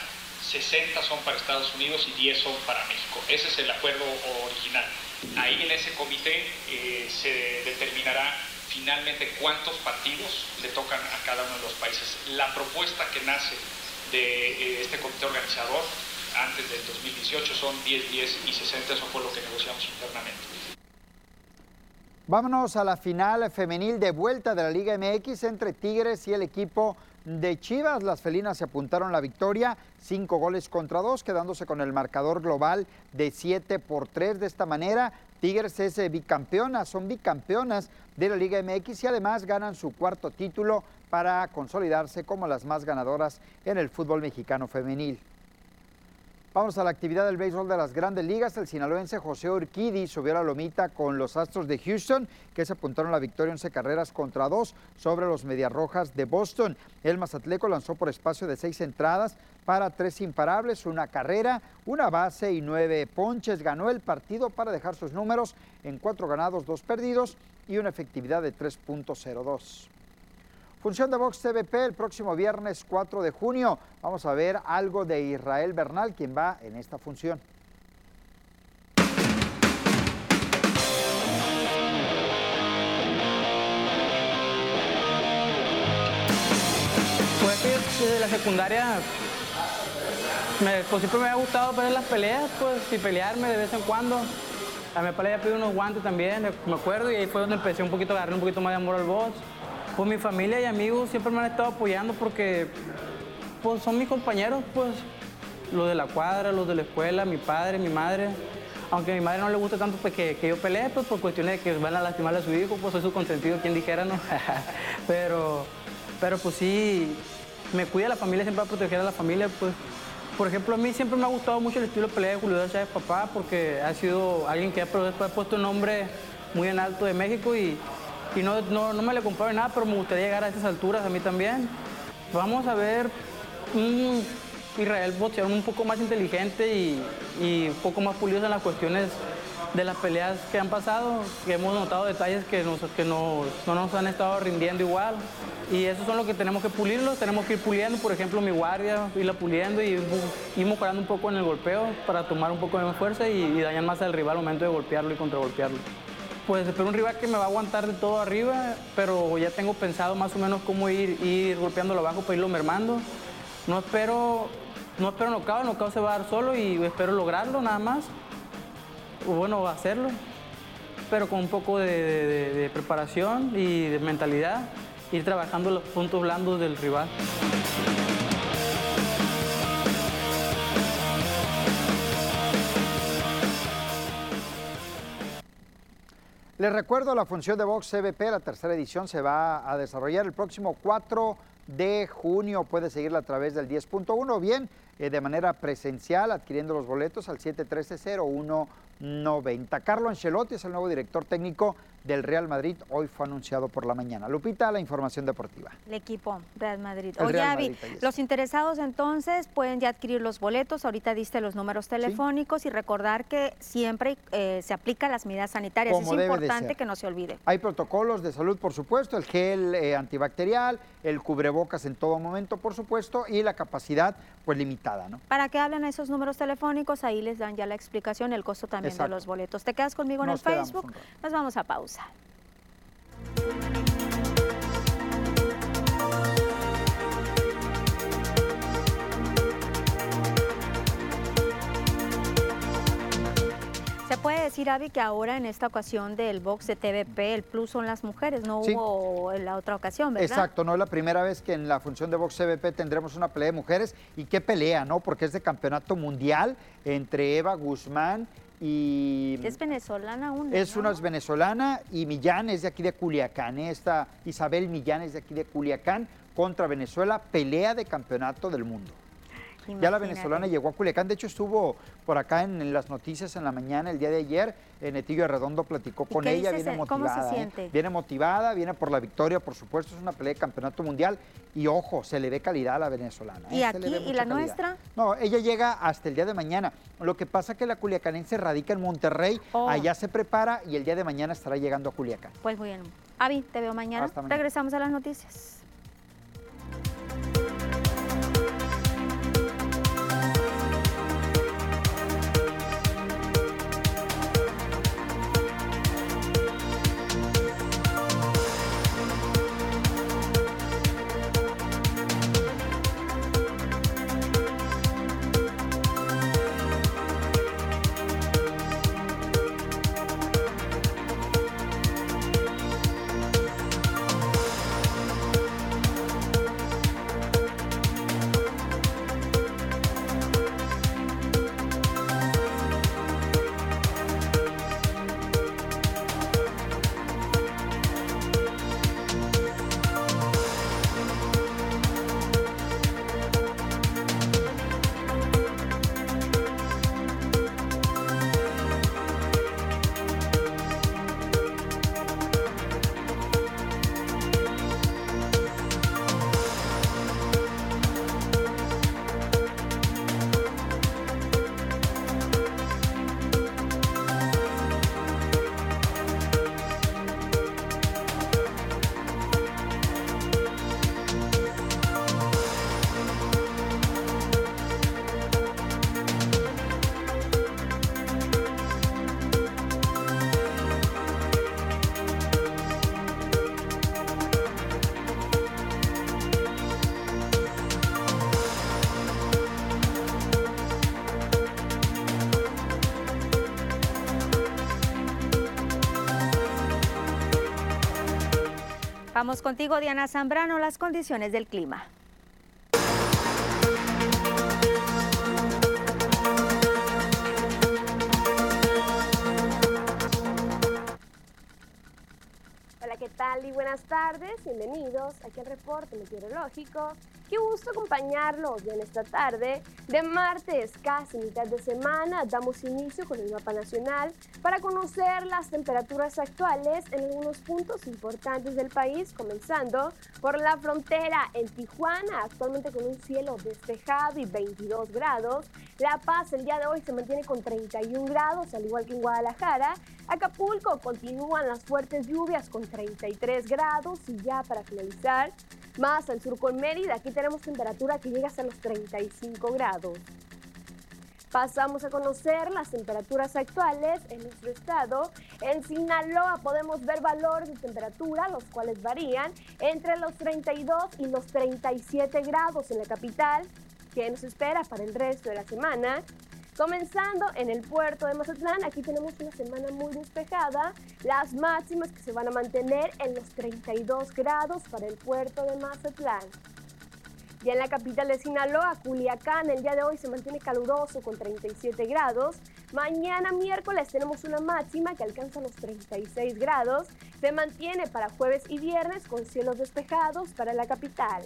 60 son para Estados Unidos y 10 son para México. Ese es el acuerdo original. Ahí en ese comité eh, se determinará finalmente cuántos partidos le tocan a cada uno de los países. La propuesta que nace de eh, este comité organizador antes del 2018 son 10, 10 y 60, eso fue lo que negociamos internamente. Vámonos a la final femenil de vuelta de la Liga MX entre Tigres y el equipo de Chivas. Las felinas se apuntaron la victoria, cinco goles contra dos, quedándose con el marcador global de 7 por 3. De esta manera, Tigres es eh, bicampeona, son bicampeonas de la Liga MX y además ganan su cuarto título para consolidarse como las más ganadoras en el fútbol mexicano femenil. Vamos a la actividad del béisbol de las grandes ligas. El sinaloense José Urquidi subió a la lomita con los Astros de Houston, que se apuntaron la victoria 11 carreras contra dos sobre los Medias Rojas de Boston. El Mazatleco lanzó por espacio de seis entradas para tres imparables, una carrera, una base y nueve ponches. Ganó el partido para dejar sus números en cuatro ganados, dos perdidos y una efectividad de 3.02. Función de Vox TVP el próximo viernes 4 de junio. Vamos a ver algo de Israel Bernal, quien va en esta función. Pues desde la secundaria, me, pues siempre me ha gustado ver las peleas, pues, y pelearme de vez en cuando. A mi papá le había pedido unos guantes también, me acuerdo, y ahí fue donde empecé un poquito a agarrar un poquito más de amor al box. Pues mi familia y amigos siempre me han estado apoyando porque pues, son mis compañeros, pues, los de la cuadra, los de la escuela, mi padre, mi madre. Aunque a mi madre no le gusta tanto pues, que, yo pelee, pues por cuestiones de que van a lastimarle a su hijo, pues soy su consentido, quien dijera, ¿no? pero, pero pues sí, me cuida la familia, siempre va a proteger a la familia, pues. Por ejemplo, a mí siempre me ha gustado mucho el estilo de pelea de Julio Chávez Papá, porque ha sido alguien que ha puesto un nombre muy en alto de México y, y no, no, no me le comparo nada, pero me gustaría llegar a esas alturas a mí también. Vamos a ver un Israel boxeador un poco más inteligente y, un poco más pulido en las cuestiones de las peleas que han pasado, hemos notado detalles que, nos, que no, no nos han estado rindiendo igual. Y esos son los que tenemos que pulirlos, tenemos que ir puliendo, por ejemplo, mi guardia, irla puliendo y ir mejorando un poco en el golpeo para tomar un poco de más fuerza y, y dañar más al rival al momento de golpearlo y contragolpearlo. Pues espero un rival que me va a aguantar de todo arriba, pero ya tengo pensado más o menos cómo ir, ir golpeándolo abajo para irlo mermando. No espero, no espero el knockout se va a dar solo y espero lograrlo nada más. O bueno, hacerlo, pero con un poco de preparación y de mentalidad, ir trabajando los puntos blandos del rival. Les recuerdo la función de Vox CBP, la tercera edición se va a desarrollar el próximo 4 de junio. Puede seguirla a través del 10.1 o bien eh, de manera presencial adquiriendo los boletos al 713-0190. Carlo Ancelotti es el nuevo director técnico del Real Madrid. Hoy fue anunciado por la mañana. Lupita, la información deportiva. El equipo Real Madrid. El Oye, Real Madrid, los interesados entonces pueden ya adquirir los boletos. Ahorita diste los números telefónicos y recordar que siempre eh, se aplican las medidas sanitarias. Como es importante que no se olvide. Hay protocolos de salud, por supuesto, el gel eh, antibacterial, el cubrebocas en todo momento, por supuesto, y la capacidad, pues limitada, ¿no? Para que hablen a esos números telefónicos, ahí les dan ya la explicación, el costo también Exacto. de los boletos. ¿Te quedas conmigo en el Facebook? Nos vamos a pausa. Se puede decir, Avi, que ahora en esta ocasión del box de TVP, el plus son las mujeres, no Sí. hubo en la otra ocasión, ¿verdad? Exacto, no es la primera vez que en la función de box CBP tendremos una pelea de mujeres. ¿Y qué pelea, no? Porque es de campeonato mundial entre Eva Guzmán y... Es venezolana una. Es ¿no? una es venezolana y Millán es de aquí de Culiacán. Esta Isabel Millán es de aquí de Culiacán contra Venezuela, pelea de campeonato del mundo. Ya la venezolana llegó a Culiacán, de hecho estuvo por acá en, en las noticias en la mañana el día de ayer, eh, Netillo Redondo platicó ¿Y con ella, viene se- cómo se motivada. ¿eh? Viene motivada, viene por la victoria, por supuesto, es una pelea de campeonato mundial y ojo, se le ve calidad a la venezolana. ¿Y ¿eh? Le aquí? ¿Y la calidad. nuestra? No, ella llega hasta el día de mañana. Lo que pasa que la culiacanense radica en Monterrey, Oh. allá se prepara y el día de mañana estará llegando a Culiacán. Pues muy bien. Avi, te veo mañana. Hasta mañana. Regresamos a las noticias. Vamos contigo, Diana Zambrano, las condiciones del clima. Bienvenidos aquí al reporte meteorológico. Qué gusto acompañarlos en esta tarde de martes, casi mitad de semana. Damos inicio con el mapa nacional para conocer las temperaturas actuales en algunos puntos importantes del país, comenzando por la frontera en Tijuana, actualmente con un cielo despejado y 22 grados. La Paz el día de hoy se mantiene con 31 grados, al igual que en Guadalajara. Acapulco continúan las fuertes lluvias con 33 grados y ya para finalizar, más al sur con Mérida, aquí tenemos temperatura que llega hasta los 35 grados. Pasamos a conocer las temperaturas actuales en nuestro estado. En Sinaloa podemos ver valores de temperatura, los cuales varían entre los 32 y los 37 grados en la capital. ¿Qué nos espera para el resto de la semana? Comenzando en el puerto de Mazatlán, aquí tenemos una semana muy despejada, las máximas que se van a mantener en los 32 grados para el puerto de Mazatlán. Y en la capital de Sinaloa, Culiacán, el día de hoy se mantiene caluroso con 37 grados. Mañana miércoles tenemos una máxima que alcanza los 36 grados. Se mantiene para jueves y viernes con cielos despejados para la capital.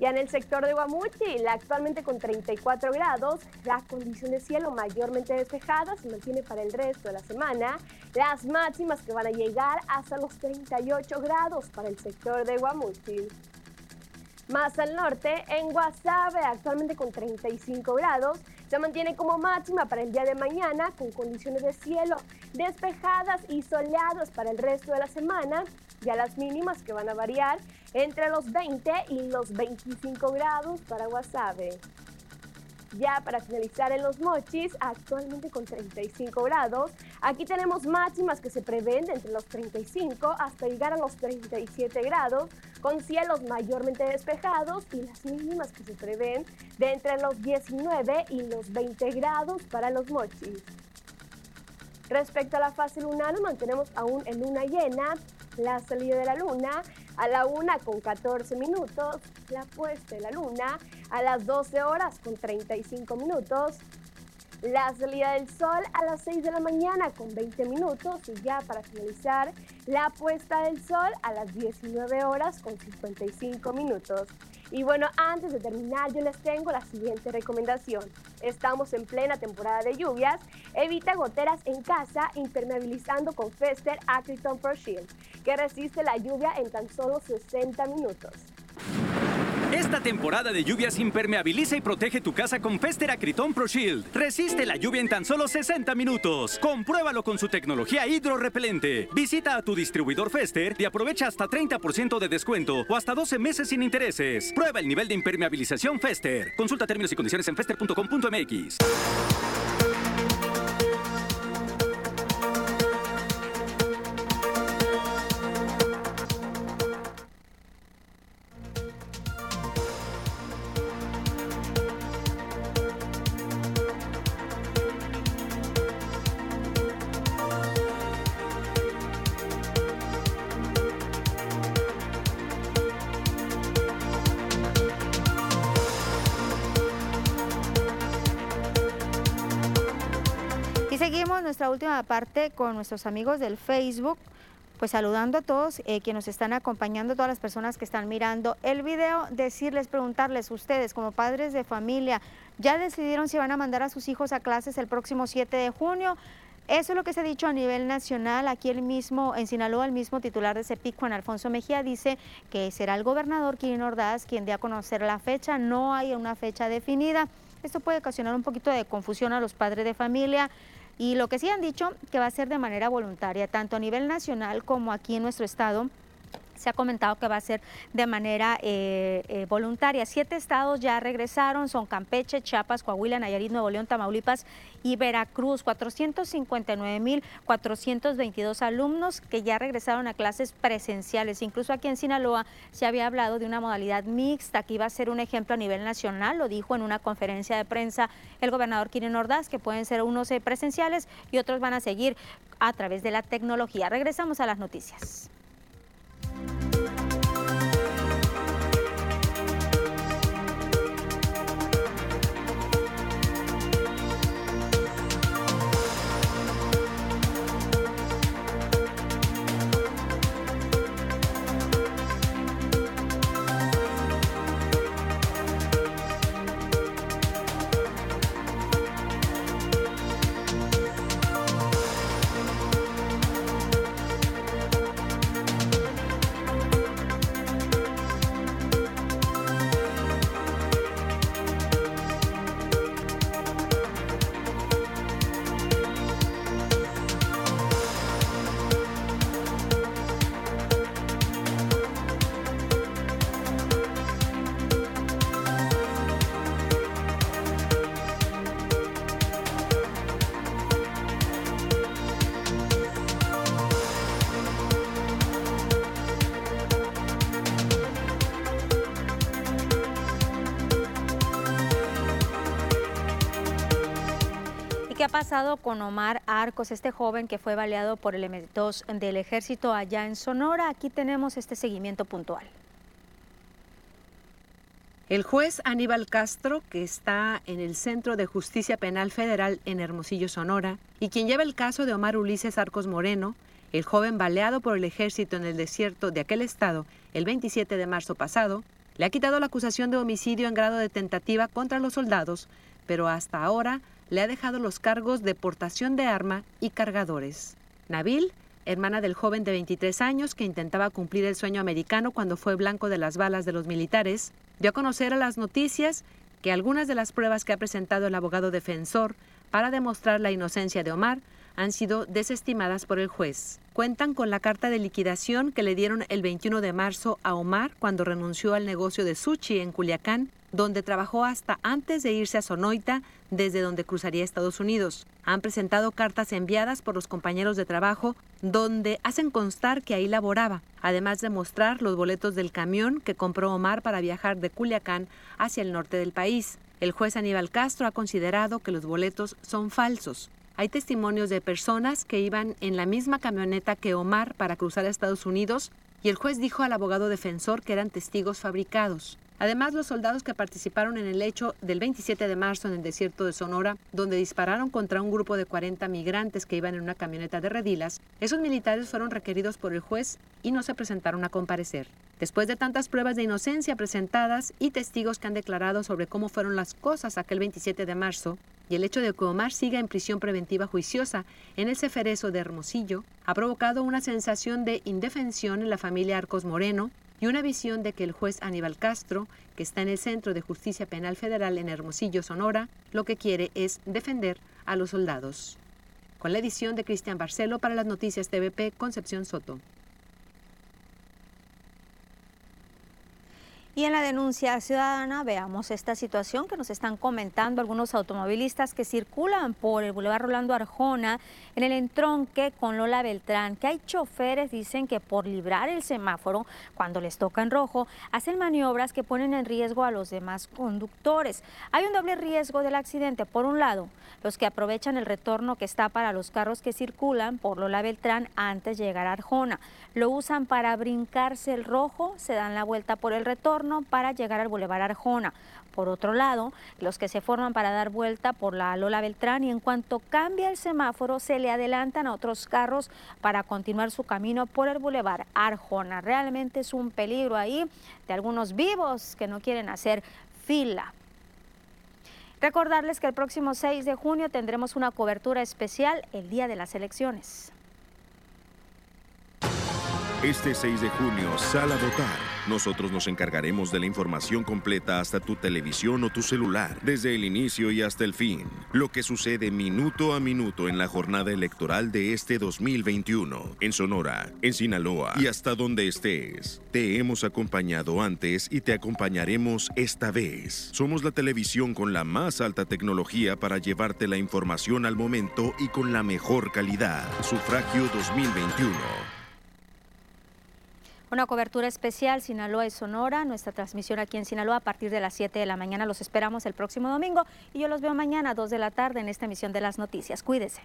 Ya en el sector de Guamuchi, actualmente con 34 grados, la condición de cielo mayormente despejada se mantiene para el resto de la semana. Las máximas que van a llegar hasta los 38 grados para el sector de Guamuchi. Más al norte, en Guasave, actualmente con 35 grados, se mantiene como máxima para el día de mañana con condiciones de cielo despejadas y soleadas para el resto de la semana. Ya las mínimas que van a variar entre los 20 y los 25 grados para Guasave. Ya para finalizar en los mochis, actualmente con 35 grados, aquí tenemos máximas que se prevén entre los 35 hasta llegar a los 37 grados, con cielos mayormente despejados y las mínimas que se prevén de entre los 19 y los 20 grados para los mochis. Respecto a la fase lunar, mantenemos aún en luna llena. La salida de la luna a la 1 con 14 minutos, la puesta de la luna a las 12 horas con 35 minutos, la salida del sol a las 6 de la mañana con 20 minutos. Y ya para finalizar, la puesta del sol a las 19 horas con 55 minutos. Y bueno, antes de terminar, yo les tengo la siguiente recomendación. Estamos en plena temporada de lluvias. Evita goteras en casa impermeabilizando con Fester Acriton Pro Shield, que resiste la lluvia en tan solo 60 minutos. Esta temporada de lluvias impermeabiliza y protege tu casa con Fester Acryton Pro Shield. Resiste la lluvia en tan solo 60 minutos. Compruébalo con su tecnología hidrorrepelente. Visita a tu distribuidor Fester y aprovecha hasta 30% de descuento o hasta 12 meses sin intereses. Prueba el nivel de impermeabilización Fester. Consulta términos y condiciones en fester.com.mx. parte con nuestros amigos del Facebook, pues saludando a todos eh, que nos están acompañando, todas las personas que están mirando el video, decirles, preguntarles, ustedes como padres de familia, ¿ya decidieron si van a mandar a sus hijos a clases el próximo 7 de junio? Eso es lo que se ha dicho a nivel nacional. Aquí el mismo, en Sinaloa, el mismo titular de CEPIC, Juan Alfonso Mejía, dice que será el gobernador Quirino Ordaz quien dé a conocer la fecha. No hay una fecha definida. Esto puede ocasionar un poquito de confusión a los padres de familia. Y lo que sí han dicho que va a ser de manera voluntaria, tanto a nivel nacional como aquí en nuestro estado. Se ha comentado que va a ser de manera eh, eh, voluntaria. Siete estados ya regresaron, son Campeche, Chiapas, Coahuila, Nayarit, Nuevo León, Tamaulipas y Veracruz. 459.422 alumnos que ya regresaron a clases presenciales. Incluso aquí en Sinaloa se había hablado de una modalidad mixta que iba a ser un ejemplo a nivel nacional. Lo dijo en una conferencia de prensa el gobernador Kirin Ordaz, que pueden ser unos eh, presenciales y otros van a seguir a través de la tecnología. Regresamos a las noticias. Con Omar Arcos, este joven que fue baleado por elementos del ejército allá en Sonora? Aquí tenemos este seguimiento puntual. El juez Aníbal Castro, que está en el Centro de Justicia Penal Federal en Hermosillo, Sonora, y quien lleva el caso de Omar Ulises Arcos Moreno, el joven baleado por el ejército en el desierto de aquel estado el 27 de marzo pasado, Le ha quitado la acusación de homicidio en grado de tentativa contra los soldados, pero hasta ahora le ha dejado los cargos de portación de arma y cargadores. Nabil, hermana del joven de 23 años que intentaba cumplir el sueño americano cuando fue blanco de las balas de los militares, dio a conocer a las noticias que algunas de las pruebas que ha presentado el abogado defensor para demostrar la inocencia de Omar han sido desestimadas por el juez. Cuentan con la carta de liquidación que le dieron el 21 de marzo a Omar cuando renunció al negocio de sushi en Culiacán, donde trabajó hasta antes de irse a Sonoita, desde donde cruzaría Estados Unidos. Han presentado cartas enviadas por los compañeros de trabajo donde hacen constar que ahí laboraba, además de mostrar los boletos del camión que compró Omar para viajar de Culiacán hacia el norte del país. El juez Aníbal Castro ha considerado que los boletos son falsos. Hay testimonios de personas que iban en la misma camioneta que Omar para cruzar a Estados Unidos y el juez dijo al abogado defensor que eran testigos fabricados. Además, los soldados que participaron en el hecho del 27 de marzo en el desierto de Sonora, donde dispararon contra un grupo de 40 migrantes que iban en una camioneta de redilas, esos militares fueron requeridos por el juez y no se presentaron a comparecer. Después de tantas pruebas de inocencia presentadas y testigos que han declarado sobre cómo fueron las cosas aquel 27 de marzo, y el hecho de que Omar siga en prisión preventiva juiciosa en el Ceferezo de Hermosillo, ha provocado una sensación de indefensión en la familia Arcos Moreno, y una visión de que el juez Aníbal Castro, que está en el Centro de Justicia Penal Federal en Hermosillo, Sonora, lo que quiere es defender a los soldados. Con la edición de Cristian Barcelo para las noticias TVP, Concepción Soto. Y en la denuncia ciudadana veamos esta situación que nos están comentando algunos automovilistas que circulan por el Boulevard Rolando Arjona en el entronque con Lola Beltrán, que hay choferes, dicen que por librar el semáforo cuando les toca en rojo, hacen maniobras que ponen en riesgo a los demás conductores. Hay un doble riesgo del accidente. Por un lado, los que aprovechan el retorno que está para los carros que circulan por Lola Beltrán antes de llegar a Arjona. Lo usan para brincarse el rojo, se dan la vuelta por el retorno para llegar al Boulevard Arjona. Por otro lado, los que se forman para dar vuelta por la Lola Beltrán y en cuanto cambia el semáforo se le adelantan a otros carros para continuar su camino por el Boulevard Arjona. Realmente es un peligro ahí de algunos vivos que no quieren hacer fila Recordarles que el próximo 6 de junio tendremos una cobertura especial el día de las elecciones. Este 6 de junio, sal a votar. Nosotros nos encargaremos de la información completa hasta tu televisión o tu celular, desde el inicio y hasta el fin. Lo que sucede minuto a minuto en la jornada electoral de este 2021, en Sonora, en Sinaloa y hasta donde estés. Te hemos acompañado antes y te acompañaremos esta vez. Somos la televisión con la más alta tecnología para llevarte la información al momento y con la mejor calidad. Sufragio 2021. Una cobertura especial Sinaloa y Sonora, nuestra transmisión aquí en Sinaloa a partir de las 7 de la mañana. Los esperamos el próximo domingo y yo los veo mañana a 2 de la tarde en esta emisión de las noticias. Cuídese.